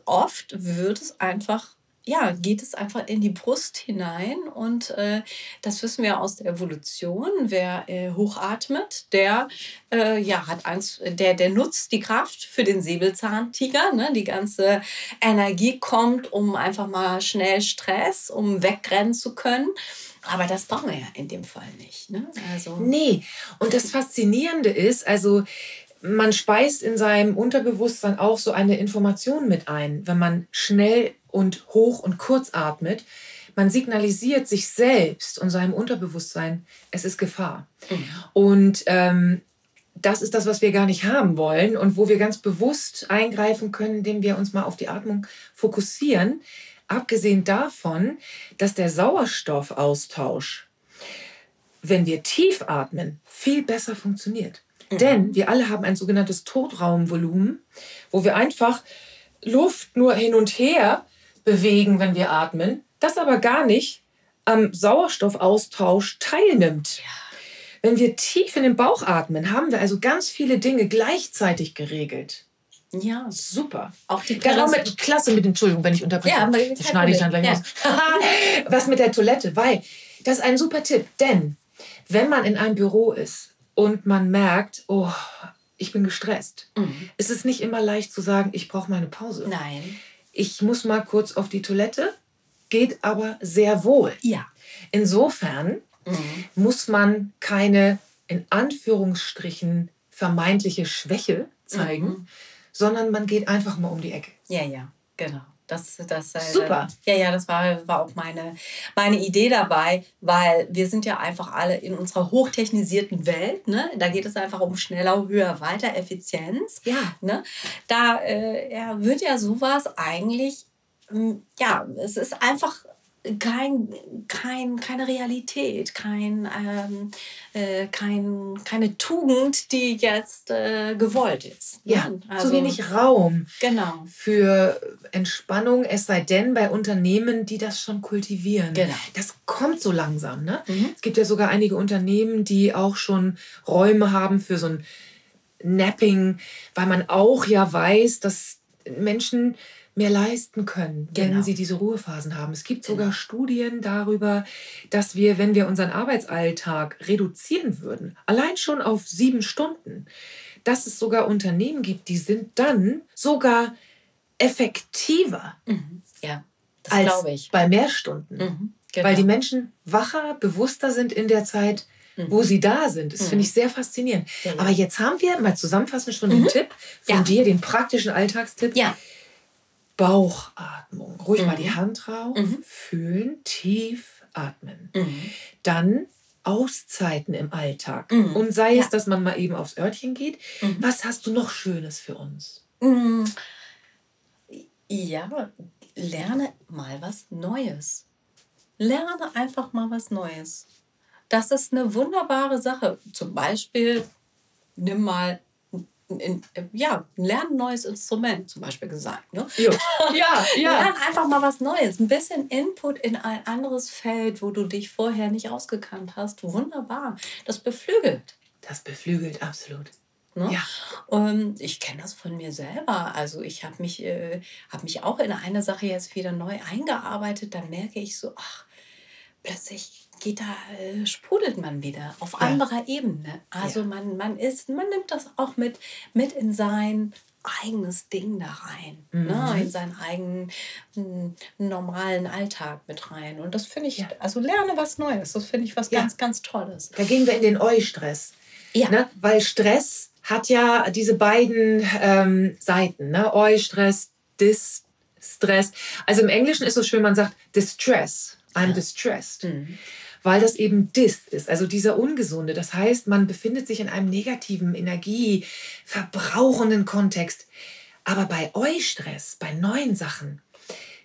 [SPEAKER 2] oft wird es einfach ja, geht es einfach in die Brust hinein und äh, das wissen wir aus der Evolution. Wer äh, hochatmet, der äh, ja, hat Angst, der, der nutzt die Kraft für den Säbelzahntiger. Ne? Die ganze Energie kommt, um einfach mal schnell Stress, um wegrennen zu können. Aber das brauchen wir ja in dem Fall nicht. Ne?
[SPEAKER 1] Also nee, und das Faszinierende ist, also man speist in seinem Unterbewusstsein auch so eine Information mit ein, wenn man schnell und hoch und kurz atmet. Man signalisiert sich selbst und seinem Unterbewusstsein, es ist Gefahr. Mhm. Und ähm, das ist das, was wir gar nicht haben wollen und wo wir ganz bewusst eingreifen können, indem wir uns mal auf die Atmung fokussieren. Abgesehen davon, dass der Sauerstoffaustausch, wenn wir tief atmen, viel besser funktioniert. Mhm. Denn wir alle haben ein sogenanntes Totraumvolumen, wo wir einfach Luft nur hin und her bewegen, wenn wir atmen, das aber gar nicht am Sauerstoffaustausch teilnimmt. Ja. Wenn wir tief in den Bauch atmen, haben wir also ganz viele Dinge gleichzeitig geregelt. Ja. Super. Auch die Klasse. mit, klasse mit Entschuldigung, wenn ich unterbreche. Ja, das schneide ich dann gleich ja. aus. Was mit der Toilette, weil das ist ein super Tipp. Denn wenn man in einem Büro ist und man merkt, oh, ich bin gestresst. Mhm. Es ist nicht immer leicht zu sagen, ich brauche mal eine Pause. Nein. Ich muss mal kurz auf die Toilette, geht aber sehr wohl. Ja. Insofern mhm. muss man keine in Anführungsstrichen vermeintliche Schwäche zeigen, mhm. Sondern man geht einfach mal um die Ecke.
[SPEAKER 2] Ja, ja, genau. Das, das, äh, Super. Ja, ja, das war, war auch meine, meine Idee dabei, weil wir sind ja einfach alle in unserer hochtechnisierten Welt. Ne? Da geht es einfach um schneller, höher, weiter, Effizienz. Ja. Ne? Da äh, ja, wird ja sowas eigentlich, hm, ja, es ist einfach kein, kein, keine Realität, kein, ähm, äh, kein, keine Tugend, die jetzt äh, gewollt ist.
[SPEAKER 1] Ja, also, zu wenig Raum genau. für Entspannung, es sei denn bei Unternehmen, die das schon kultivieren. Genau. Das kommt so langsam. Ne? Mhm. Es gibt ja sogar einige Unternehmen, die auch schon Räume haben für so ein Napping, weil man auch ja weiß, dass Menschen mehr leisten können, wenn genau. sie diese Ruhephasen haben. Es gibt sogar genau. Studien darüber, dass wir, wenn wir unseren Arbeitsalltag reduzieren würden, allein schon auf sieben Stunden, dass es sogar Unternehmen gibt, die sind dann sogar effektiver mhm. ja, als bei mehr Stunden. Mhm. Genau. Weil die Menschen wacher, bewusster sind in der Zeit, mhm. wo sie da sind. Das mhm. finde ich sehr faszinierend. Ja, Aber jetzt haben wir mal zusammenfassend schon den mhm. Tipp von ja. dir, den praktischen Alltagstipp. Ja. Bauchatmung. Ruhig mhm. mal die mhm. Hand drauf, mhm. fühlen, tief atmen. Mhm. Dann Auszeiten im Alltag. Mhm. Und sei ja. es, dass man mal eben aufs Örtchen geht. Mhm. Was hast du noch Schönes für uns?
[SPEAKER 2] Ja, lerne mal was Neues. Lerne einfach mal was Neues. Das ist eine wunderbare Sache. Zum Beispiel, nimm mal in, ja, lern ein neues Instrument, zum Beispiel gesagt. Ne? Ja, ja. Lern einfach mal was Neues, ein bisschen Input in ein anderes Feld, wo du dich vorher nicht ausgekannt hast. Wunderbar. Das beflügelt.
[SPEAKER 1] Das beflügelt, absolut.
[SPEAKER 2] Ne? Ja. Und ich kenne das von mir selber. Also ich habe mich, äh, hab mich auch in eine Sache jetzt wieder neu eingearbeitet. Da merke ich so, ach, plötzlich geht da, äh, sprudelt man wieder auf anderer Ebene. Also
[SPEAKER 1] Ja.
[SPEAKER 2] man, man ist, man nimmt das auch mit, mit in sein eigenes Ding da rein,
[SPEAKER 1] Mhm.
[SPEAKER 2] ne? in seinen eigenen mm, normalen Alltag mit rein. Und das finde ich,
[SPEAKER 1] Ja.
[SPEAKER 2] also lerne was Neues. Das finde ich was ganz, ganz Tolles.
[SPEAKER 1] Da gehen wir in den Eu-Stress.
[SPEAKER 2] Ja.
[SPEAKER 1] Ne? Weil Stress hat ja diese beiden ähm, Seiten. Ne? Eu-Stress, Dis-Stress. Also im Englischen ist es schön, man sagt Distress. I'm distressed.
[SPEAKER 2] Mhm.
[SPEAKER 1] Weil das eben Dis ist, also dieser Ungesunde. Das heißt, man befindet sich in einem negativen, energieverbrauchenden Kontext. Aber bei Eu-Stress, bei neuen Sachen,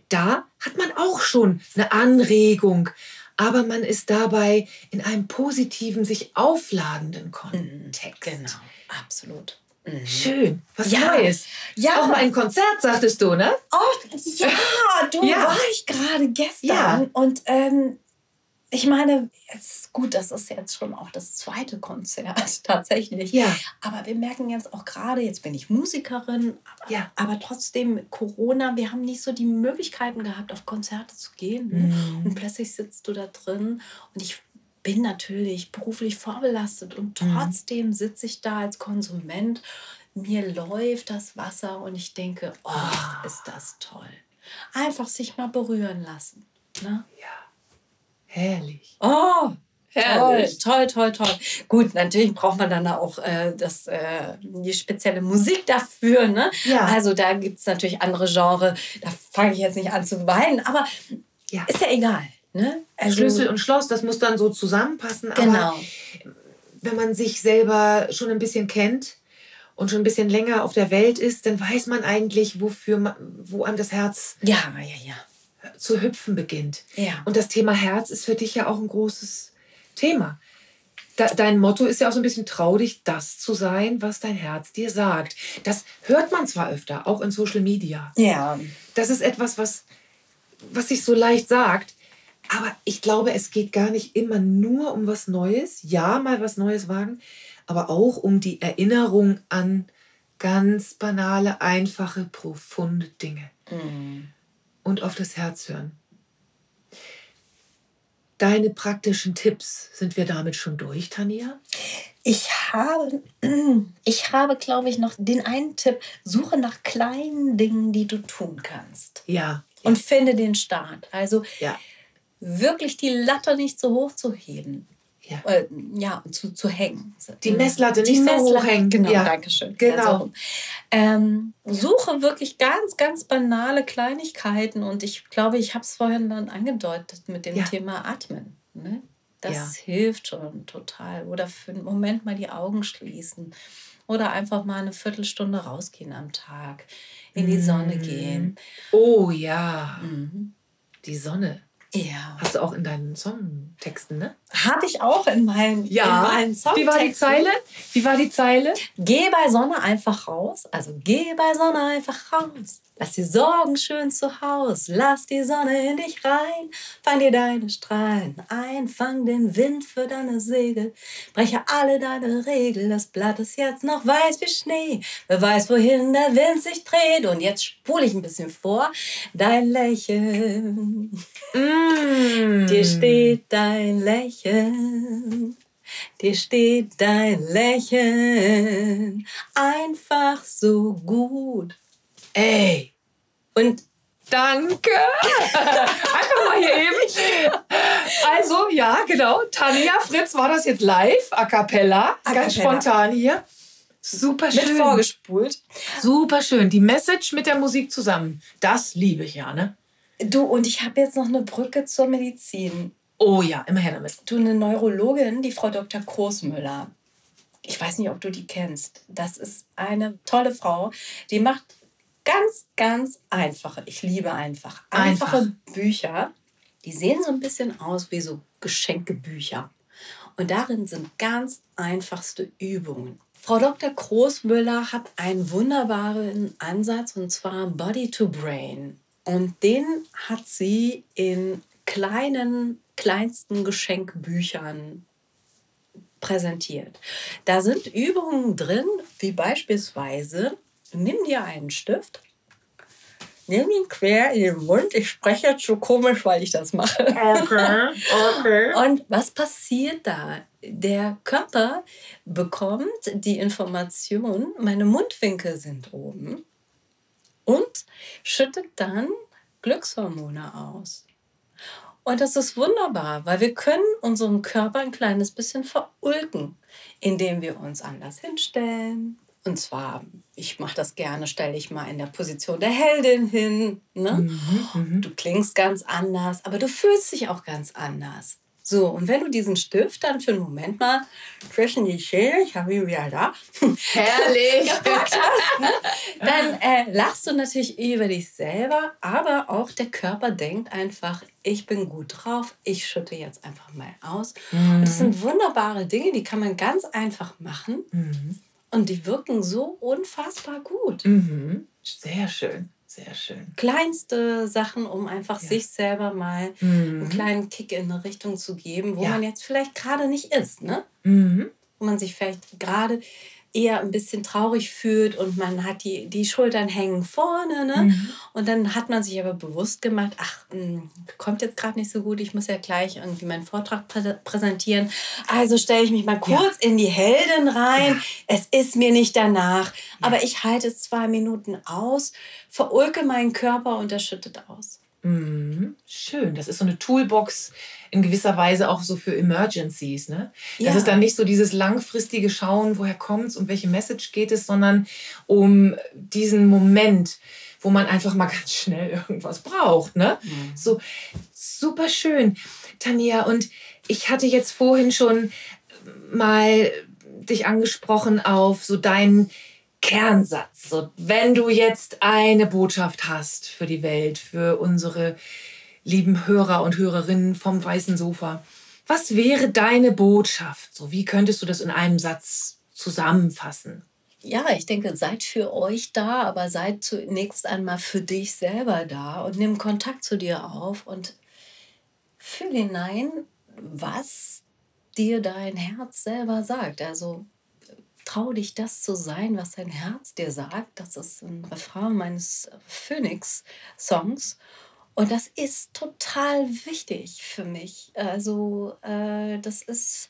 [SPEAKER 1] da hat man auch schon eine Anregung, aber man ist dabei in einem positiven, sich aufladenden Kontext.
[SPEAKER 2] Genau, absolut. Mhm.
[SPEAKER 1] Schön, was
[SPEAKER 2] Ja.
[SPEAKER 1] Neues.
[SPEAKER 2] Ja.
[SPEAKER 1] Auch mal ein Konzert, sagtest du, ne?
[SPEAKER 2] Oh, ja, du
[SPEAKER 1] Ja.
[SPEAKER 2] war ich gerade gestern.
[SPEAKER 1] Ja.
[SPEAKER 2] Und ähm, ich meine, jetzt, gut, das ist jetzt schon auch das zweite Konzert tatsächlich.
[SPEAKER 1] Ja.
[SPEAKER 2] Aber wir merken jetzt auch gerade, jetzt bin ich Musikerin, aber,
[SPEAKER 1] Ja.
[SPEAKER 2] aber trotzdem Corona, wir haben nicht so die Möglichkeiten gehabt, auf Konzerte zu gehen. Ne?
[SPEAKER 1] Mhm.
[SPEAKER 2] Und plötzlich sitzt du da drin und ich bin natürlich beruflich vorbelastet und
[SPEAKER 1] Mhm.
[SPEAKER 2] trotzdem sitze ich da als Konsument. Mir läuft das Wasser und ich denke, oh, ist das toll. Einfach sich mal berühren lassen. Ne?
[SPEAKER 1] Ja. Herrlich.
[SPEAKER 2] Oh,
[SPEAKER 1] Herrlich.
[SPEAKER 2] Toll, toll, toll, toll. Gut, natürlich braucht man dann auch äh, das, äh, die spezielle Musik dafür. Ne?
[SPEAKER 1] Ja.
[SPEAKER 2] Also da gibt es natürlich andere Genres. Da fange ich jetzt nicht an zu weinen, aber
[SPEAKER 1] Ja.
[SPEAKER 2] ist ja egal. Ne? Also,
[SPEAKER 1] Schlüssel und Schloss, das muss dann so zusammenpassen. Aber
[SPEAKER 2] Genau.
[SPEAKER 1] wenn man sich selber schon ein bisschen kennt und schon ein bisschen länger auf der Welt ist, dann weiß man eigentlich, wofür man, wo einem das Herz
[SPEAKER 2] Ja, ja, ja.
[SPEAKER 1] Zu hüpfen beginnt.
[SPEAKER 2] Ja.
[SPEAKER 1] Und das Thema Herz ist für dich ja auch ein großes Thema. Dein Motto ist ja auch so ein bisschen trau dich, das zu sein, was dein Herz dir sagt. Das hört man zwar öfter, auch in Social Media.
[SPEAKER 2] Ja.
[SPEAKER 1] Das ist etwas, was, was sich so leicht sagt. Aber ich glaube, es geht gar nicht immer nur um was Neues. Ja, mal was Neues wagen, aber auch um die Erinnerung an ganz banale, einfache, profunde Dinge
[SPEAKER 2] Mhm.
[SPEAKER 1] Und auf das Herz hören. Deine praktischen Tipps, sind wir damit schon durch, Tanja?
[SPEAKER 2] Ich habe, ich habe, glaube ich, noch den einen Tipp. Suche nach kleinen Dingen, die du tun kannst.
[SPEAKER 1] Ja.
[SPEAKER 2] Und finde den Start. Also
[SPEAKER 1] Ja.
[SPEAKER 2] wirklich die Latte nicht so hoch zu heben.
[SPEAKER 1] Ja.
[SPEAKER 2] Äh, ja, zu, zu hängen.
[SPEAKER 1] Die Messlatte nicht so hoch hängen.
[SPEAKER 2] Genau,
[SPEAKER 1] Ja.
[SPEAKER 2] danke schön.
[SPEAKER 1] Genau.
[SPEAKER 2] Ähm, suche wirklich ganz, ganz banale Kleinigkeiten und ich glaube, ich habe es vorhin dann angedeutet mit dem
[SPEAKER 1] Ja.
[SPEAKER 2] Thema Atmen. Ne? Das hilft schon total. Oder für einen Moment mal die Augen schließen. Oder einfach mal eine Viertelstunde rausgehen am Tag, in die Sonne
[SPEAKER 1] Mm.
[SPEAKER 2] gehen.
[SPEAKER 1] Oh ja,
[SPEAKER 2] Mhm.
[SPEAKER 1] die Sonne.
[SPEAKER 2] Ja.
[SPEAKER 1] Hast du auch in deinen Songtexten, ne?
[SPEAKER 2] Habe ich auch in meinen, in meinen
[SPEAKER 1] Wie war die
[SPEAKER 2] Songtexten.
[SPEAKER 1] Zeile? Wie war die Zeile?
[SPEAKER 2] Geh bei Sonne einfach raus. Also geh bei Sonne einfach raus. Lass die Sorgen schön zu Haus. Lass die Sonne in dich rein. Fang dir deine Strahlen ein. Fang den Wind für deine Segel. Breche alle deine Regeln. Das Blatt ist jetzt noch weiß wie Schnee. Wer weiß, wohin der Wind sich dreht. Und jetzt spule ich ein bisschen vor. Dein Lächeln.
[SPEAKER 1] Mm.
[SPEAKER 2] Dir steht dein Lächeln. Dir steht dein Lächeln einfach so gut.
[SPEAKER 1] Ey,
[SPEAKER 2] Und
[SPEAKER 1] danke. Einfach mal hier eben. Also, ja, genau. Tanja Fritz war das jetzt live, a cappella.
[SPEAKER 2] A
[SPEAKER 1] Ganz
[SPEAKER 2] cappella.
[SPEAKER 1] spontan hier. Super
[SPEAKER 2] mit
[SPEAKER 1] schön.
[SPEAKER 2] vorgespult.
[SPEAKER 1] Super schön. Die Message mit der Musik zusammen. Das liebe ich ja, ne?
[SPEAKER 2] Du, und ich habe jetzt noch eine Brücke zur Medizin.
[SPEAKER 1] Oh ja, immer her damit.
[SPEAKER 2] Du, eine Neurologin, die Frau Dr. Großmüller. Ich weiß nicht, ob du die kennst. Das ist eine tolle Frau, die macht ganz, ganz einfache, ich liebe einfach, einfache
[SPEAKER 1] Einfach.
[SPEAKER 2] Bücher. Die sehen so ein bisschen aus wie so Geschenkebücher. Und darin sind ganz einfachste Übungen. Frau Dr. Großmüller hat einen wunderbaren Ansatz und zwar Body to Brain. Und den hat sie in kleinen, kleinsten Geschenkbüchern präsentiert. Da sind Übungen drin, wie beispielsweise, nimm dir einen Stift, nimm ihn quer in den Mund. Ich spreche jetzt so komisch, weil ich das mache.
[SPEAKER 1] Okay, okay.
[SPEAKER 2] Und was passiert da? Der Körper bekommt die Information, meine Mundwinkel sind oben und schüttet dann Glückshormone aus. Und das ist wunderbar, weil wir können unseren Körper ein kleines bisschen verulken, indem wir uns anders hinstellen. Und zwar, ich mache das gerne, stelle ich mal in der Position der Heldin hin. Ne?
[SPEAKER 1] Mhm,
[SPEAKER 2] Du klingst ganz anders, aber du fühlst dich auch ganz anders. So, und wenn du diesen Stift dann für einen Moment mal zwischen die Schäle, ich habe ihn wieder da,
[SPEAKER 1] Herrlich.
[SPEAKER 2] gepackt hast, ne? dann äh, lachst du natürlich über dich selber, aber auch der Körper denkt einfach, ich bin gut drauf, ich schütte jetzt einfach mal aus. Und das sind wunderbare Dinge, die kann man ganz einfach machen
[SPEAKER 1] Mhm.
[SPEAKER 2] und die wirken so unfassbar gut.
[SPEAKER 1] Mhm. Sehr schön, sehr schön.
[SPEAKER 2] Kleinste Sachen, um einfach
[SPEAKER 1] Ja.
[SPEAKER 2] sich selber mal einen
[SPEAKER 1] Mhm.
[SPEAKER 2] kleinen Kick in eine Richtung zu geben, wo
[SPEAKER 1] Ja.
[SPEAKER 2] man jetzt vielleicht gerade nicht ist, ne?
[SPEAKER 1] Mhm.
[SPEAKER 2] wo man sich vielleicht gerade eher ein bisschen traurig fühlt und man hat die, die Schultern hängen vorne. Ne?
[SPEAKER 1] Mhm.
[SPEAKER 2] Und dann hat man sich aber bewusst gemacht, ach, mh, kommt jetzt gerade nicht so gut, ich muss ja gleich irgendwie meinen Vortrag prä präsentieren. Also stelle ich mich mal kurz in die Helden rein. Es ist mir nicht danach, aber ich halte es zwei Minuten aus, verulke meinen Körper und er schüttet aus.
[SPEAKER 1] Mhm. Schön. Das ist so eine Toolbox in gewisser Weise auch so für Emergencies. Ne? Das
[SPEAKER 2] Ja.
[SPEAKER 1] ist dann nicht so dieses langfristige Schauen, woher kommt es, um welche Message geht es, sondern um diesen Moment, wo man einfach mal ganz schnell irgendwas braucht. Ne? So super schön, Tanja. Und ich hatte jetzt vorhin schon mal dich angesprochen auf so deinen Kernsatz. So, wenn du jetzt eine Botschaft hast für die Welt, für unsere lieben Hörer und Hörerinnen vom weißen Sofa, was wäre deine Botschaft? So, wie könntest du das in einem Satz zusammenfassen?
[SPEAKER 2] Ja, ich denke, seid für euch da, aber seid zunächst einmal für dich selber da und nimm Kontakt zu dir auf und fühl hinein, was dir dein Herz selber sagt. Also trau dich, das zu sein, was dein Herz dir sagt. Das ist ein Refrain meines Phoenix-Songs. Und das ist total wichtig für mich. Also äh, das ist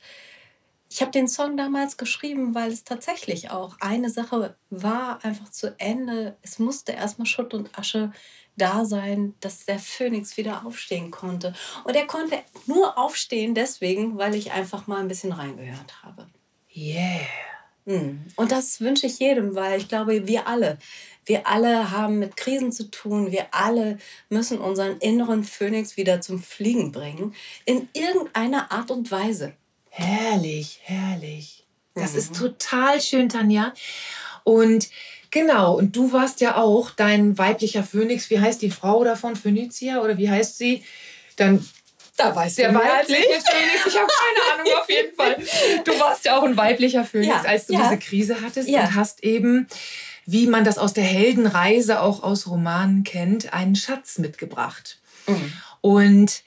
[SPEAKER 2] ich habe den Song damals geschrieben, weil es tatsächlich auch eine Sache war, einfach zu Ende. Es musste erstmal Schutt und Asche da sein, dass der Phönix wieder aufstehen konnte. Und er konnte nur aufstehen deswegen, weil ich einfach mal ein bisschen reingehört habe.
[SPEAKER 1] Yeah.
[SPEAKER 2] Mm. Und das wünsche ich jedem, weil ich glaube, wir alle, wir alle haben mit Krisen zu tun. Wir alle müssen unseren inneren Phönix wieder zum Fliegen bringen. In irgendeiner Art und Weise.
[SPEAKER 1] Herrlich, herrlich. Das
[SPEAKER 2] Mhm.
[SPEAKER 1] ist total schön, Tanja. Und genau, und du warst ja auch dein weiblicher Phönix. Wie heißt die Frau davon? Phönizia oder wie heißt sie? Dann
[SPEAKER 2] Da weißt
[SPEAKER 1] der weibliche Phönix. Ich habe keine Ahnung, auf jeden Fall. Du warst ja auch ein weiblicher Phönix,
[SPEAKER 2] Ja,
[SPEAKER 1] als du
[SPEAKER 2] ja.
[SPEAKER 1] diese Krise hattest
[SPEAKER 2] Ja.
[SPEAKER 1] und hast eben, wie man das aus der Heldenreise auch aus Romanen kennt, einen Schatz mitgebracht.
[SPEAKER 2] Mhm.
[SPEAKER 1] Und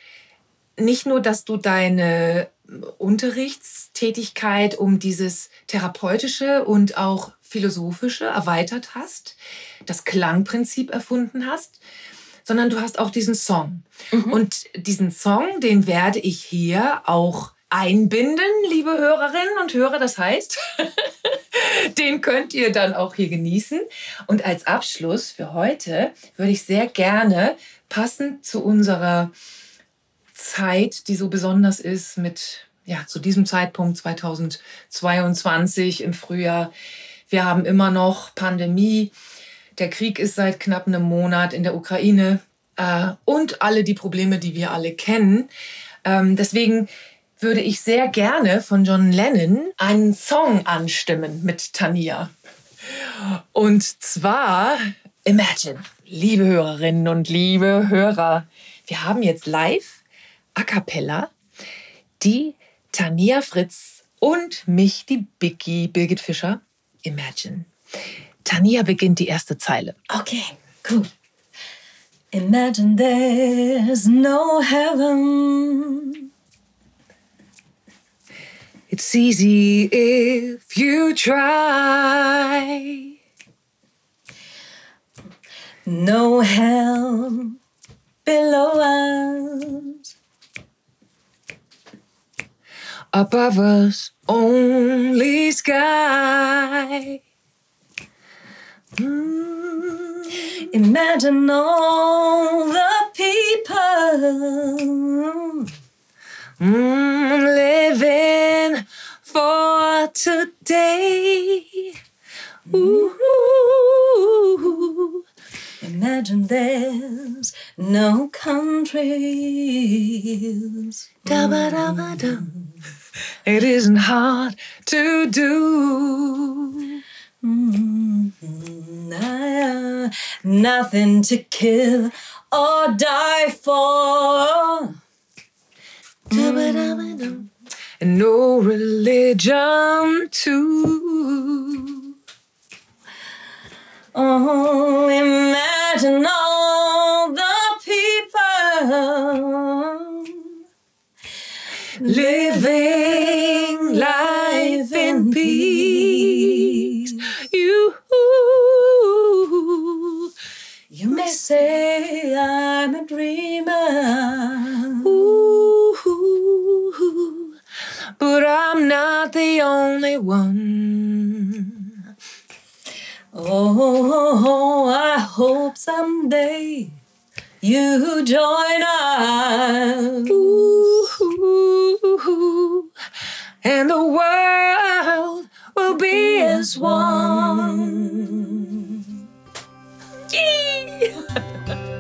[SPEAKER 1] nicht nur, dass du deine Unterrichtstätigkeit um dieses therapeutische und auch philosophische erweitert hast, das Klangprinzip erfunden hast, sondern du hast auch diesen Song.
[SPEAKER 2] Mhm.
[SPEAKER 1] Und diesen Song, den werde ich hier auch einbinden, liebe Hörerinnen und Hörer. Das heißt, den könnt ihr dann auch hier genießen. Und als Abschluss für heute würde ich sehr gerne, passend zu unserer Zeit, die so besonders ist, mit ja, zu diesem Zeitpunkt 2022 im Frühjahr. Wir haben immer noch Pandemie. Der Krieg ist seit knapp einem Monat in der Ukraine äh, und alle die Probleme, die wir alle kennen. Ähm, deswegen würde ich sehr gerne von John Lennon einen Song anstimmen mit Tania. Und zwar Imagine, liebe Hörerinnen und liebe Hörer, wir haben jetzt live a cappella die Tania Fritz und mich, die Biggie Birgit Fischer, Imagine. Tania beginnt die erste Zeile.
[SPEAKER 2] Okay, cool. Imagine there's no heaven.
[SPEAKER 1] It's easy if you try.
[SPEAKER 2] no hell below us.
[SPEAKER 1] Above us, only sky.
[SPEAKER 2] Imagine all the people
[SPEAKER 1] Mm, living for today. Ooh.
[SPEAKER 2] Imagine there's no countries.
[SPEAKER 1] It isn't hard to do.
[SPEAKER 2] Mm, ah, Nothing to kill or die for.
[SPEAKER 1] Da-ba-da-ba-da. And no religion too.
[SPEAKER 2] Oh, imagine all say I'm a dreamer.
[SPEAKER 1] Ooh, but I'm not the only one.
[SPEAKER 2] Oh, I hope someday you join us.
[SPEAKER 1] Ooh, and the world will be as one. Ha ha ha.